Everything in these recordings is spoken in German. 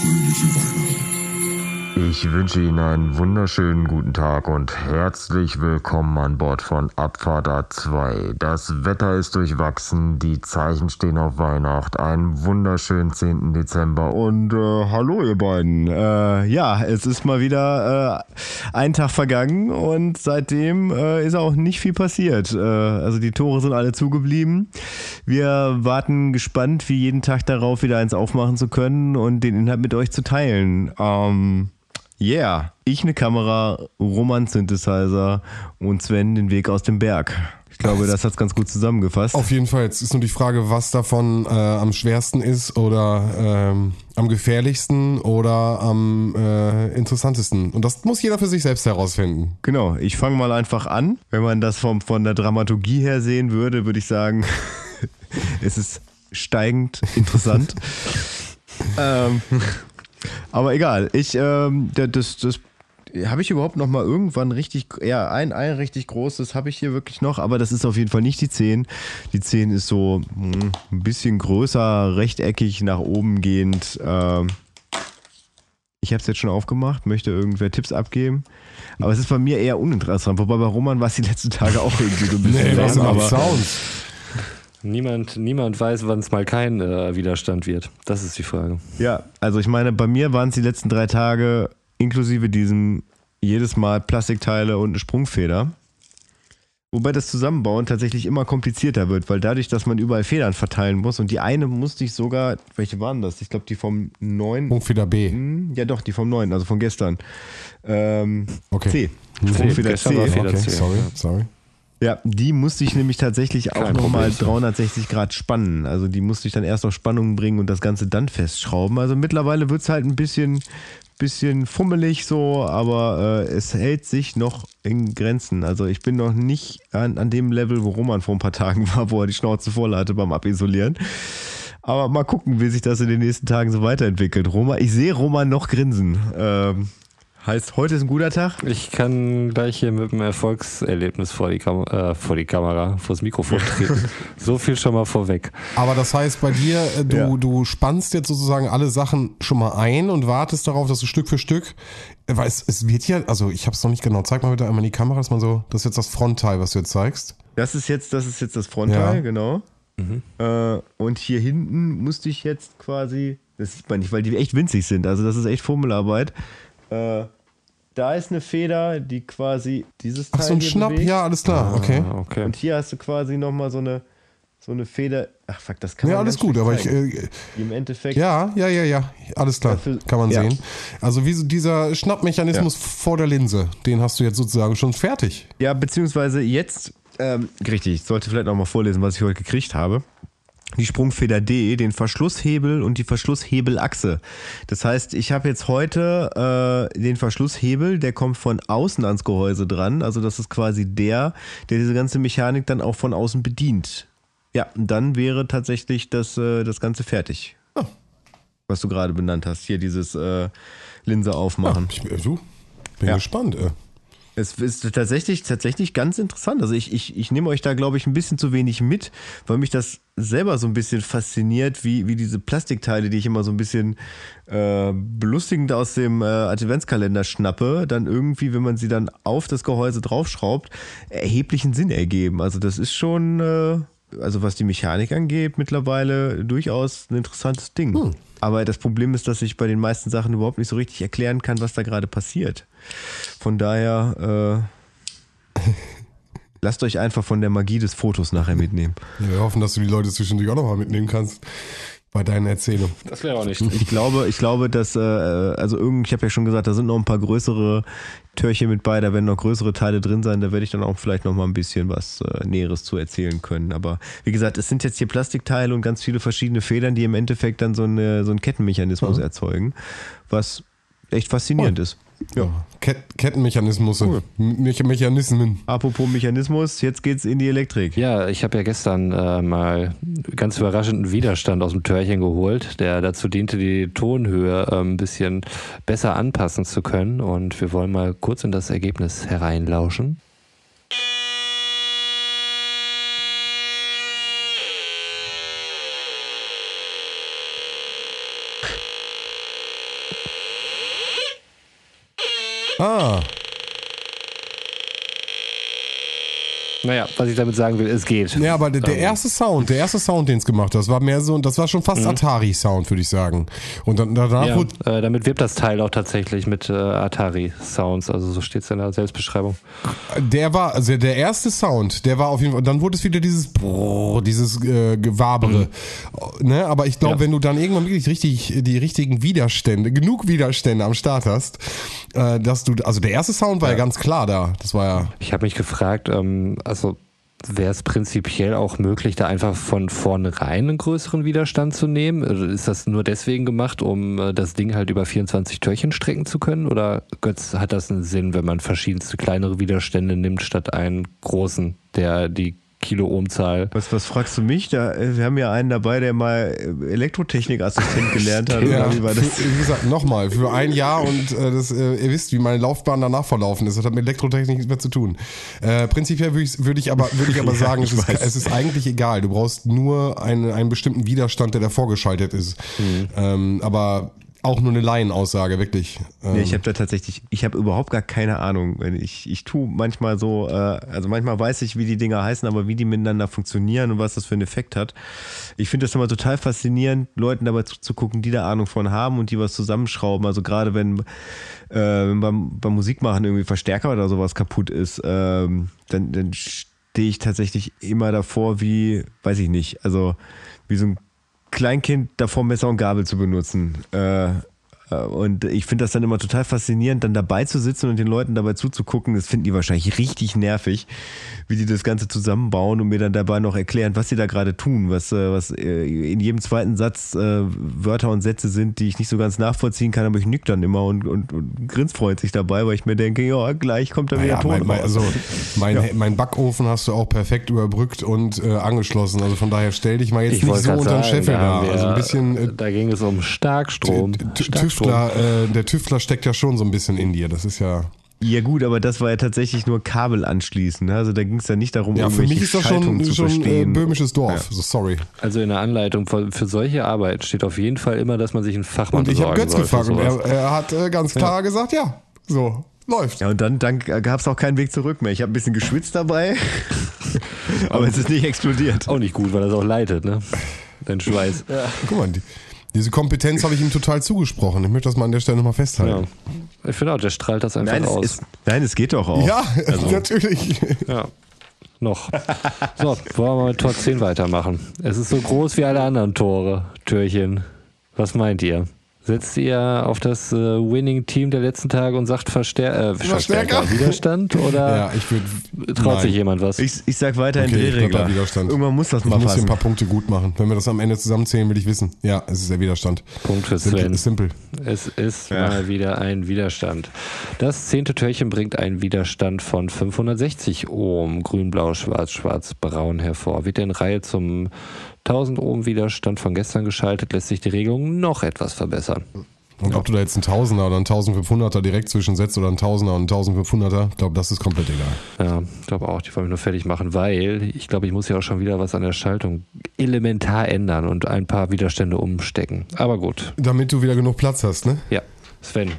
fröhliche Weihnachten. Ich wünsche Ihnen einen wunderschönen guten Tag und herzlich willkommen an Bord von Abfahrt A2. Das Wetter ist durchwachsen, die Zeichen stehen auf Weihnacht, einen wunderschönen 10. Dezember und äh, hallo ihr beiden. Äh, ja, es ist mal wieder äh, ein Tag vergangen und seitdem äh, ist auch nicht viel passiert. Äh, also die Tore sind alle zugeblieben. Wir warten gespannt wie jeden Tag darauf, wieder eins aufmachen zu können und den Inhalt mit euch zu teilen. Ähm, Yeah, ich eine Kamera, Roman Synthesizer und Sven den Weg aus dem Berg. Ich glaube, das hat's ganz gut zusammengefasst. Auf jeden Fall. Jetzt ist nur die Frage, was davon äh, am schwersten ist oder ähm, am gefährlichsten oder am äh, interessantesten. Und das muss jeder für sich selbst herausfinden. Genau, ich fange mal einfach an. Wenn man das vom, von der Dramaturgie her sehen würde, würde ich sagen, es ist steigend interessant. ähm, aber egal, ich, ähm, das, das habe ich überhaupt noch mal irgendwann richtig, ja, ein, ein richtig großes habe ich hier wirklich noch, aber das ist auf jeden Fall nicht die 10. Die 10 ist so mh, hm, ein bisschen größer, rechteckig, nach oben gehend. Ähm, ich habe es jetzt schon aufgemacht, möchte irgendwer Tipps abgeben. Aber es ist bei mir eher uninteressant, wobei bei Roman war es die letzten Tage auch irgendwie so ein bisschen. nee, was aber Sounds. Niemand, niemand weiß, wann es mal kein äh, Widerstand wird. Das ist die Frage. Ja, also ich meine, bei mir waren es die letzten drei Tage inklusive diesem jedes Mal Plastikteile und eine Sprungfeder. Wobei das Zusammenbauen tatsächlich immer komplizierter wird, weil dadurch, dass man überall Federn verteilen muss und die eine musste ich sogar, welche waren das? Ich glaube, die vom 9. Sprungfeder B. Hm, ja, doch, die vom 9, also von gestern. Ähm, okay. C. Sprungfeder C. Okay, sorry, sorry. Ja, die musste ich nämlich tatsächlich auch nochmal 360 Grad spannen. Also die musste ich dann erst auf Spannung bringen und das Ganze dann festschrauben. Also mittlerweile wird es halt ein bisschen, bisschen fummelig so, aber äh, es hält sich noch in Grenzen. Also ich bin noch nicht an, an dem Level, wo Roman vor ein paar Tagen war, wo er die Schnauze voll hatte beim Abisolieren. Aber mal gucken, wie sich das in den nächsten Tagen so weiterentwickelt. Roman, ich sehe Roman noch grinsen. Ähm, Heißt, heute ist ein guter Tag? Ich kann gleich hier mit einem Erfolgserlebnis vor die, Kam äh, vor die Kamera, vor das Mikrofon treten. so viel schon mal vorweg. Aber das heißt bei dir, äh, du, ja. du spannst jetzt sozusagen alle Sachen schon mal ein und wartest darauf, dass du Stück für Stück, weil es, es wird ja, also ich habe es noch nicht genau, zeig mal bitte einmal in die Kamera, dass man so, das ist jetzt das Frontteil, was du jetzt zeigst. Das ist jetzt, das ist jetzt das Frontteil, ja. genau. Mhm. Äh, und hier hinten musste ich jetzt quasi, das sieht man nicht, weil die echt winzig sind, also das ist echt Fummelarbeit äh, da ist eine Feder, die quasi dieses Teil Ach, so ein Schnapp, bewegt. ja, alles klar, okay. Ah, okay. Und hier hast du quasi nochmal so eine, so eine Feder. Ach, fuck, das kann man Ja, alles gut, aber ich. Äh, Im Endeffekt. Ja, ja, ja, ja, alles klar, dafür, kann man ja. sehen. Also, wie so dieser Schnappmechanismus ja. vor der Linse, den hast du jetzt sozusagen schon fertig. Ja, beziehungsweise jetzt, ähm, richtig, ich sollte vielleicht nochmal vorlesen, was ich heute gekriegt habe die Sprungfeder D, den Verschlusshebel und die Verschlusshebelachse. Das heißt, ich habe jetzt heute äh, den Verschlusshebel, der kommt von außen ans Gehäuse dran. Also das ist quasi der, der diese ganze Mechanik dann auch von außen bedient. Ja, und dann wäre tatsächlich das, äh, das Ganze fertig. Oh. Was du gerade benannt hast. Hier dieses äh, Linse aufmachen. Ja, ich, du, bin ja. gespannt. Äh. Es ist tatsächlich, tatsächlich ganz interessant. Also ich, ich, ich nehme euch da, glaube ich, ein bisschen zu wenig mit, weil mich das selber so ein bisschen fasziniert, wie, wie diese Plastikteile, die ich immer so ein bisschen äh, belustigend aus dem äh, Adventskalender schnappe, dann irgendwie, wenn man sie dann auf das Gehäuse draufschraubt, erheblichen Sinn ergeben. Also das ist schon, äh, also was die Mechanik angeht, mittlerweile durchaus ein interessantes Ding. Hm. Aber das Problem ist, dass ich bei den meisten Sachen überhaupt nicht so richtig erklären kann, was da gerade passiert. Von daher, äh, lasst euch einfach von der Magie des Fotos nachher mitnehmen. Ja, wir hoffen, dass du die Leute zwischendurch auch nochmal mitnehmen kannst bei deinen Erzählungen. Das wäre auch nicht. Ich glaube, ich glaube, dass, äh, also irgend, ich habe ja schon gesagt, da sind noch ein paar größere Türchen mit bei, da werden noch größere Teile drin sein, da werde ich dann auch vielleicht noch mal ein bisschen was äh, Näheres zu erzählen können. Aber wie gesagt, es sind jetzt hier Plastikteile und ganz viele verschiedene Federn, die im Endeffekt dann so, eine, so einen Kettenmechanismus mhm. erzeugen, was echt faszinierend oh. ist. Ja. Ket Kettenmechanismus. Cool. Me Mechanismen. Apropos Mechanismus, jetzt geht's in die Elektrik. Ja, ich habe ja gestern äh, mal ganz überraschenden Widerstand aus dem Törchen geholt, der dazu diente, die Tonhöhe äh, ein bisschen besser anpassen zu können. Und wir wollen mal kurz in das Ergebnis hereinlauschen. Naja, was ich damit sagen will, es geht. Ja, aber der, der erste Sound, der erste Sound, den es gemacht hat, das war mehr so, das war schon fast Atari-Sound, würde ich sagen. Und dann, danach Ja, wurde, äh, damit wirbt das Teil auch tatsächlich mit äh, Atari-Sounds, also so steht es in der Selbstbeschreibung. der war, also der erste Sound, der war auf jeden Fall, dann wurde es wieder dieses Brrr, dieses äh, Gewabere. Ne? Aber ich glaube, Ja. wenn du dann irgendwann wirklich richtig die richtigen Widerstände, genug Widerstände am Start hast, äh, dass du, also der erste Sound war ja, ganz klar da. Das war ja. Ich habe mich gefragt, ähm, also wäre es prinzipiell auch möglich, da einfach von vornherein einen größeren Widerstand zu nehmen? Also Ist das nur deswegen gemacht, um äh, das Ding halt über 24 Türchen strecken zu können? Oder Götz, hat das einen Sinn, wenn man verschiedenste kleinere Widerstände nimmt, statt einen großen, der die Kilo-Ohm-Zahl Was, was fragst du mich? Da, äh, wir haben ja einen dabei, der mal äh, Elektrotechnikassistent gelernt hat. Ja, Oder wie war das? Für, wie gesagt, nochmal, für ein Jahr und äh, das, äh, ihr wisst, wie meine Laufbahn danach verlaufen ist. Das hat mit Elektrotechnik nichts mehr zu tun. Äh, prinzipiell würde ich, würd ich aber, würd ich aber Ja, sagen, ich es, ist, es ist eigentlich egal. Du brauchst nur einen, einen bestimmten Widerstand, der davor geschaltet ist. Mhm. Ähm, aber auch nur eine Laienaussage, wirklich. Ähm, Nee, ich habe da tatsächlich, ich habe überhaupt gar keine Ahnung. Wenn Ich, ich tue manchmal so, äh, also manchmal weiß ich, wie die Dinger heißen, aber wie die miteinander funktionieren und was das für einen Effekt hat. Ich finde das immer total faszinierend, Leuten dabei zuzugucken, die da Ahnung von haben und die was zusammenschrauben. Also gerade wenn, äh, wenn beim, beim Musikmachen irgendwie Verstärker oder sowas kaputt ist, ähm, dann, dann stehe ich tatsächlich immer davor, wie, weiß ich nicht, also wie so ein Kleinkind davor Messer und Gabel zu benutzen. Äh, und ich finde das dann immer total faszinierend, dann dabei zu sitzen und den Leuten dabei zuzugucken. Das finden die wahrscheinlich richtig nervig, wie die das Ganze zusammenbauen und mir dann dabei noch erklären, was sie da gerade tun, was, äh, was äh, in jedem zweiten Satz äh, Wörter und Sätze sind, die ich nicht so ganz nachvollziehen kann, aber ich nick dann immer und, und, und grinsfreundlich dabei, weil ich mir denke, ja, gleich kommt da wieder naja, Ton mein, mein, also mein, mein Backofen hast du auch perfekt überbrückt und äh, angeschlossen. Also von daher stell dich mal jetzt Ich nicht so unter den Scheffel da Also ein bisschen äh, Da ging es um Starkstrom. T- Starkstrom. Tüftler, äh, der Tüftler steckt ja schon so ein bisschen in dir. Das ist ja. Ja gut, aber das war ja tatsächlich nur Kabel anschließen. ne? Also da ging es ja nicht darum, Ja, für mich ist das Schaltungen schon, zu schon äh, verstehen. böhmisches Dorf. So, sorry. Also in der Anleitung für, für solche Arbeit steht auf jeden Fall immer, dass man sich einen Fachmann Und ich habe Götz gefragt und er, er hat äh, ganz klar gesagt, ja, so, läuft. Ja, und dann, dann gab es auch keinen Weg zurück mehr. Ich habe ein bisschen geschwitzt dabei, aber es ist nicht explodiert. Auch nicht gut, weil das auch leitet, ne? Dein Schweiß. Guck mal, die, diese Kompetenz habe ich ihm total zugesprochen. Ich möchte das mal an der Stelle nochmal Ja. festhalten. Ich finde auch, der strahlt das einfach Nein, aus. es, ist, nein, es geht doch auch. Ja, natürlich. Ja. Noch. So, wollen wir mit Tor 10 weitermachen. Es ist so groß wie alle anderen Tore, Türchen. Was meint ihr? Setzt ihr auf das äh, Winning-Team der letzten Tage und sagt Verstär äh, Verstärker, Widerstand? Oder Ja, ich würde. traut sich jemand was? Ich, ich sag weiter in Okay, ich bleib Drehregler. Widerstand. Irgendwann muss das Ich mal muss hier ein passen. paar Punkte gut machen. Wenn wir das am Ende zusammenzählen, will ich wissen. Ja, es ist der Widerstand. Punkt für. Sven. Simple. Es ist Ja. mal wieder ein Widerstand. Das zehnte Türchen bringt einen Widerstand von 560 Ohm, grün, blau, schwarz, schwarz, braun hervor. Wird in Reihe zum 1000 Ohm Widerstand von gestern geschaltet, lässt sich die Regelung noch etwas verbessern. Und ob du da jetzt einen Tausender oder einen 1500er direkt zwischensetzt oder einen Tausender und einen 1500er, ich glaube, das ist komplett egal. Ja, ich glaube auch, die wollen mich nur fertig machen, weil ich glaube, ich muss ja auch schon wieder was an der Schaltung elementar ändern und ein paar Widerstände umstecken. Aber gut. Damit du wieder genug Platz hast, ne? Ja, Sven,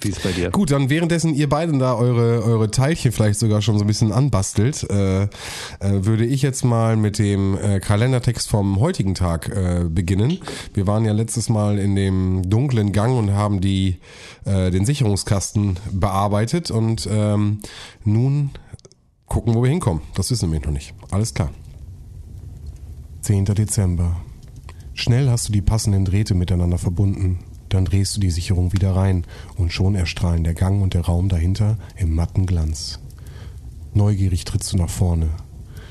wie ist bei dir? Gut, dann währenddessen ihr beiden da eure, eure Teilchen vielleicht sogar schon so ein bisschen anbastelt, äh, äh, würde ich jetzt mal mit dem äh, Kalendertext vom heutigen Tag äh, beginnen. Wir waren ja letztes Mal in dem dunklen Gang und haben die, äh, den Sicherungskasten bearbeitet und ähm, nun gucken, wo wir hinkommen. Das wissen wir noch nicht. Alles klar. 10. Dezember. Schnell hast du die passenden Drähte miteinander verbunden. Dann drehst du die Sicherung wieder rein und schon erstrahlen der Gang und der Raum dahinter im matten Glanz. Neugierig trittst du nach vorne.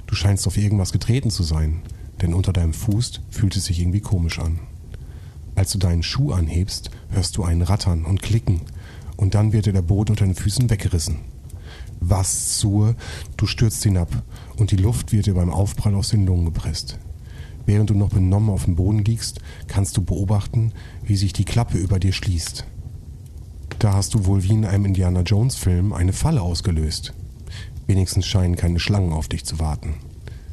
Du scheinst auf irgendwas getreten zu sein, denn unter deinem Fuß fühlt es sich irgendwie komisch an. Als du deinen Schuh anhebst, hörst du einen Rattern und Klicken und dann wird dir der Boden unter den Füßen weggerissen. Was zur? Du stürzt hinab und die Luft wird dir beim Aufprall aus den Lungen gepresst. Während du noch benommen auf dem Boden liegst, kannst du beobachten, wie sich die Klappe über dir schließt. Da hast du wohl wie in einem Indiana Jones Film eine Falle ausgelöst. Wenigstens scheinen keine Schlangen auf dich zu warten.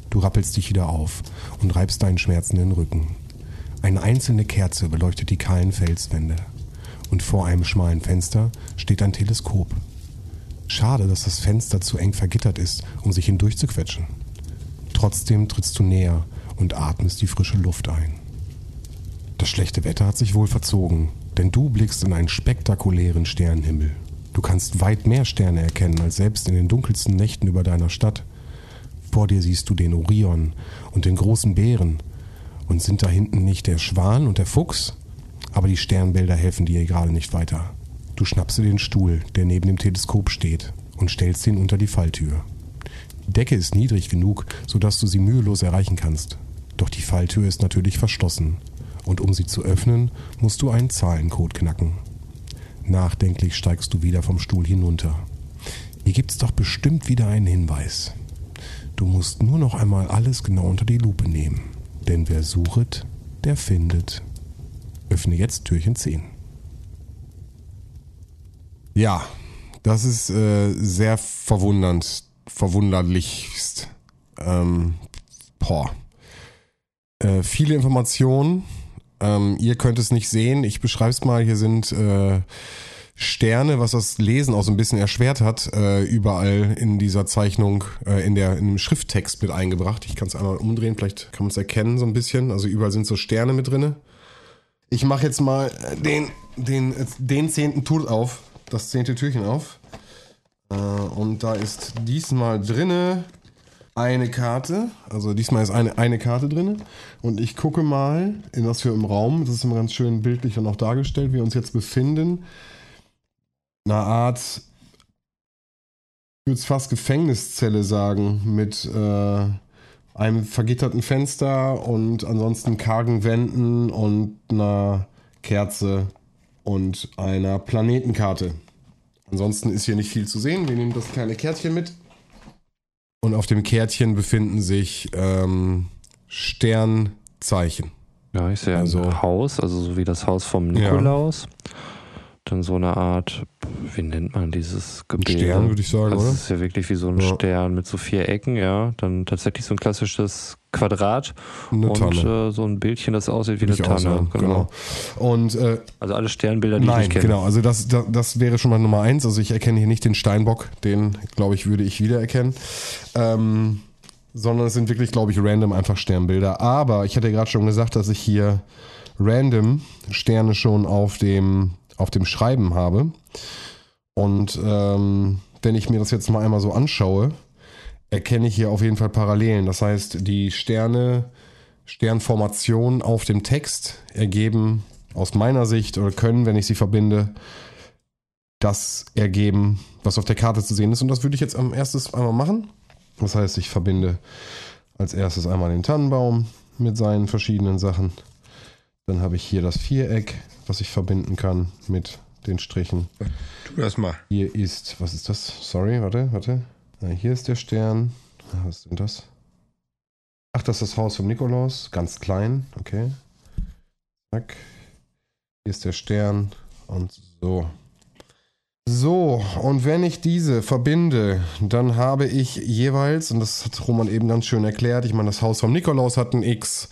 Du rappelst dich wieder auf und reibst deinen schmerzenden Rücken. Eine einzelne Kerze beleuchtet die kahlen Felswände. Und vor einem schmalen Fenster steht ein Teleskop. Schade, dass das Fenster zu eng vergittert ist, um sich hindurch zu quetschen. Trotzdem trittst du näher und atmest die frische Luft ein. Das schlechte Wetter hat sich wohl verzogen, denn du blickst in einen spektakulären Sternenhimmel. Du kannst weit mehr Sterne erkennen als selbst in den dunkelsten Nächten über deiner Stadt. Vor dir siehst du den Orion und den großen Bären. Und sind da hinten nicht der Schwan und der Fuchs? Aber die Sternbilder helfen dir gerade nicht weiter. Du schnappst dir den Stuhl, der neben dem Teleskop steht, und stellst ihn unter die Falltür. Die Decke ist niedrig genug, sodass du sie mühelos erreichen kannst. Doch die Falltür ist natürlich verschlossen. Und um sie zu öffnen, musst du einen Zahlencode knacken. Nachdenklich steigst du wieder vom Stuhl hinunter. Hier gibt's doch bestimmt wieder einen Hinweis. Du musst nur noch einmal alles genau unter die Lupe nehmen. Denn wer suchet, der findet. Öffne jetzt Türchen 10. Ja, das ist äh, sehr verwundernd, verwunderlichst. Ähm, boah. Äh, viele Informationen. Ähm, ihr könnt es nicht sehen. Ich beschreibe es mal. Hier sind äh, Sterne, was das Lesen auch so ein bisschen erschwert hat, äh, überall in dieser Zeichnung, äh, in, der, in dem Schrifttext mit eingebracht. Ich kann es einmal umdrehen, vielleicht kann man es erkennen so ein bisschen. Also überall sind so Sterne mit drinne. Ich mache jetzt mal den, den, den zehnten Tool auf, das zehnte Türchen auf. Äh, und da ist diesmal drinne eine Karte. Also diesmal ist eine, eine Karte drinne. Und ich gucke mal, in was wir im Raum, das ist immer ganz schön bildlich und auch dargestellt, wir uns jetzt befinden einer Art, ich würde es fast Gefängniszelle sagen, mit äh, einem vergitterten Fenster und ansonsten kargen Wänden und einer Kerze und einer Planetenkarte. Ansonsten ist hier nicht viel zu sehen. Wir nehmen das kleine Kärtchen mit. Und auf dem Kärtchen befinden sich ähm, Sternzeichen. Ja, ich sehe also, ein Haus, also so wie das Haus vom Nikolaus. Ja dann so eine Art, wie nennt man dieses Gebilde? Stern, würde ich sagen, also oder? Das ist ja wirklich wie so ein ja. Stern mit so vier Ecken, ja. Dann tatsächlich so ein klassisches Quadrat eine und. Äh, so ein Bildchen, das aussieht wie eine Tanne. Aussehen, genau. genau. Und, äh, also alle Sternbilder, die nein, ich kenne. Genau, also das, das, das, wäre schon mal Nummer eins. Also ich erkenne hier nicht den Steinbock, den, glaube ich, würde ich wiedererkennen. Ähm, sondern es sind wirklich, glaube ich, random einfach Sternbilder. Aber ich hatte ja gerade schon gesagt, dass ich hier random Sterne schon auf dem auf dem Schreiben habe. Und ähm, wenn ich mir das jetzt mal einmal so anschaue, erkenne ich hier auf jeden Fall Parallelen. Das heißt, die Sterne, Sternformationen auf dem Text ergeben aus meiner Sicht oder können, wenn ich sie verbinde, das ergeben, was auf der Karte zu sehen ist. Und das würde ich jetzt am erstes einmal machen. Das heißt, ich verbinde als erstes einmal den Tannenbaum mit seinen verschiedenen Sachen. Dann habe ich hier das Viereck, was ich verbinden kann mit den Strichen. Tu das mal. Hier ist, was ist das? Sorry, warte, warte. Hier ist der Stern. Was ist denn das? Ach, das ist das Haus vom Nikolaus. Ganz klein, okay. Zack. Hier ist der Stern und so. So, und wenn ich diese verbinde, dann habe ich jeweils, und das hat Roman eben ganz schön erklärt, ich meine, das Haus vom Nikolaus hat ein X,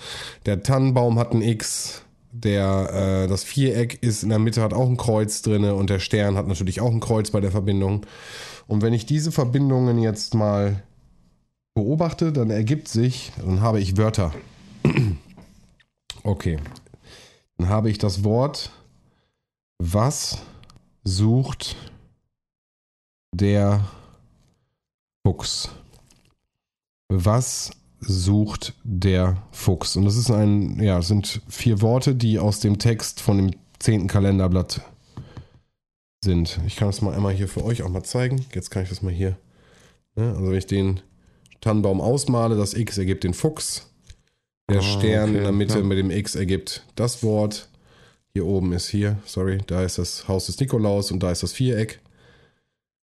der Tannenbaum hat ein X, der, äh, das Viereck ist in der Mitte, hat auch ein Kreuz drin und der Stern hat natürlich auch ein Kreuz bei der Verbindung. Und wenn ich diese Verbindungen jetzt mal beobachte, dann ergibt sich, dann habe ich Wörter. Okay. Dann habe ich das Wort, was sucht der Fuchs? Was sucht der Fuchs. Und das ist ein, ja, sind vier Worte, die aus dem Text von dem zehnten Kalenderblatt sind. Ich kann das mal einmal hier für euch auch mal zeigen. Jetzt kann ich das mal hier. Ne? Also wenn ich den Tannenbaum ausmale, das X ergibt den Fuchs. Der oh, Stern okay, in der Mitte ja. mit dem X ergibt das Wort. Hier oben ist hier, sorry, da ist das Haus des Nikolaus und da ist das Viereck.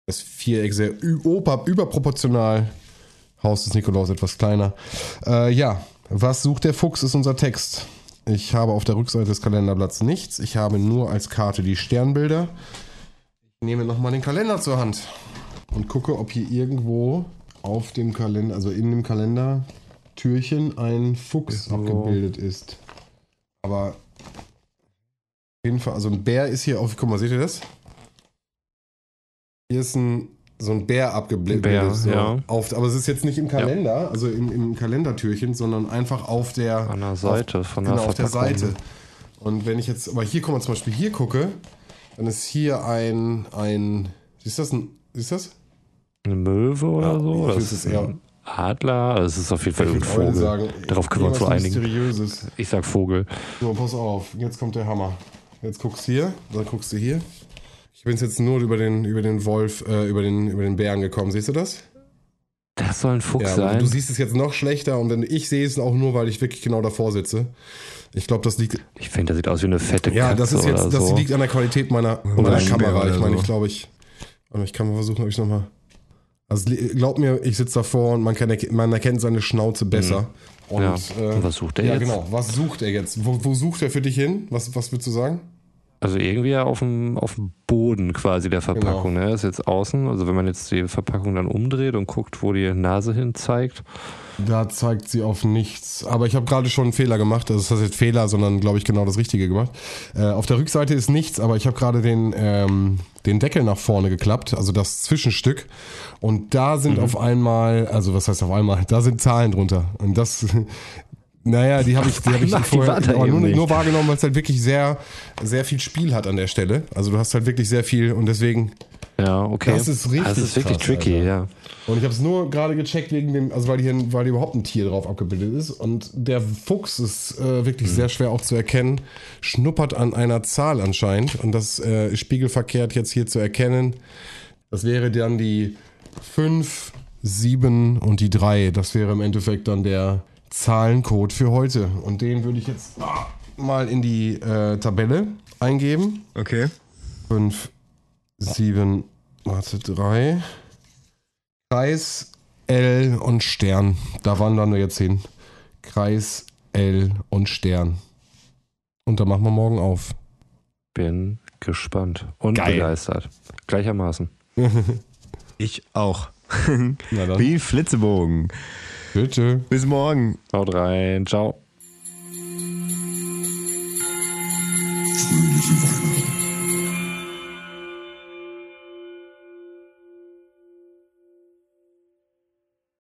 Das Viereck sehr überproportional Haus des Nikolaus etwas kleiner. Äh, ja, was sucht der Fuchs ist unser Text. Ich habe auf der Rückseite des Kalenderblatts nichts. Ich habe nur als Karte die Sternbilder. Ich nehme nochmal den Kalender zur Hand und gucke, ob hier irgendwo auf dem Kalender, also in dem Kalendertürchen, ein Fuchs so. abgebildet ist. Aber auf jeden Fall, also ein Bär ist hier auf, guck mal, seht ihr das? Hier ist ein so ein Bär abgebildet. Bär, so ja. auf, aber es ist jetzt nicht im Kalender, also im, im Kalendertürchen, sondern einfach auf der, An der Seite auf, von der genau, auf der. Seite. Und wenn ich jetzt, aber hier, guck mal, zum Beispiel hier gucke, dann ist hier ein, ein, du das? Ein, du das? Eine Möwe oder Ja, so? Das ist eher- ein Adler? Es ist auf jeden Fall irgendein würde Vogel. sagen, Darauf können wir uns so einigen. Ich sag Vogel. So, pass auf, jetzt kommt der Hammer. Jetzt guckst du hier, dann guckst du hier. Ich bin jetzt nur über den, über den Wolf, äh, über den, über den Bären gekommen. Siehst du das? Das soll ein Fuchs Ja, sein. du siehst es jetzt noch schlechter und ich sehe es auch nur, weil ich wirklich genau davor sitze. Ich glaube, das liegt. ich finde, das sieht aus wie eine fette Ja, Katze das ist jetzt, das so. liegt an der Qualität meiner, meiner Kamera. Ich meine, so. ich glaube, ich. Ich kann mal versuchen, ob ich nochmal. Also glaub mir, ich sitze davor und man, kann, man erkennt seine Schnauze besser. Und, Mhm. Ja. äh, Und was sucht er ja, jetzt? genau. Was sucht er jetzt? Wo, wo sucht er für dich hin? Was, was würdest du sagen? Also irgendwie auf dem, auf dem Boden quasi der Verpackung. Genau. Ne? Ist jetzt außen. Also wenn man jetzt die Verpackung dann umdreht und guckt, wo die Nase hin zeigt. Da zeigt sie auf nichts. Aber ich habe gerade schon einen Fehler gemacht. Also das heißt jetzt Fehler, sondern glaube ich genau das Richtige gemacht. Äh, auf der Rückseite ist nichts, aber ich habe gerade den, ähm, den Deckel nach vorne geklappt, also das Zwischenstück. Und da sind auf einmal, also was heißt auf einmal, da sind Zahlen drunter. Und das, naja, die habe ich, die hab ich die vorher nur, nur wahrgenommen, weil es halt wirklich sehr, sehr viel Spiel hat an der Stelle. Also du hast halt wirklich sehr viel und deswegen Ja, okay. Das ist richtig Das ist wirklich krass, tricky, Alter. ja. und ich habe es nur gerade gecheckt wegen dem, also weil hier, weil hier überhaupt ein Tier drauf abgebildet ist. Und der Fuchs ist äh, wirklich sehr schwer auch zu erkennen. Schnuppert an einer Zahl anscheinend. Und das äh, ist spiegelverkehrt jetzt hier zu erkennen. Das wäre dann die 5, 7 und die 3. Das wäre im Endeffekt dann der Zahlencode für heute. Und den würde ich jetzt mal in die äh, Tabelle eingeben. Okay. 5, 7, warte, 3. Kreis, L und Stern. Da wandern wir jetzt hin. Kreis, L und Stern. Und da machen wir morgen auf. Bin gespannt und Geil. begeistert. Gleichermaßen. Ich auch. Wie Flitzebogen. Bitte. Bis morgen. Haut rein. Ciao. Fröhliche Weihnachten.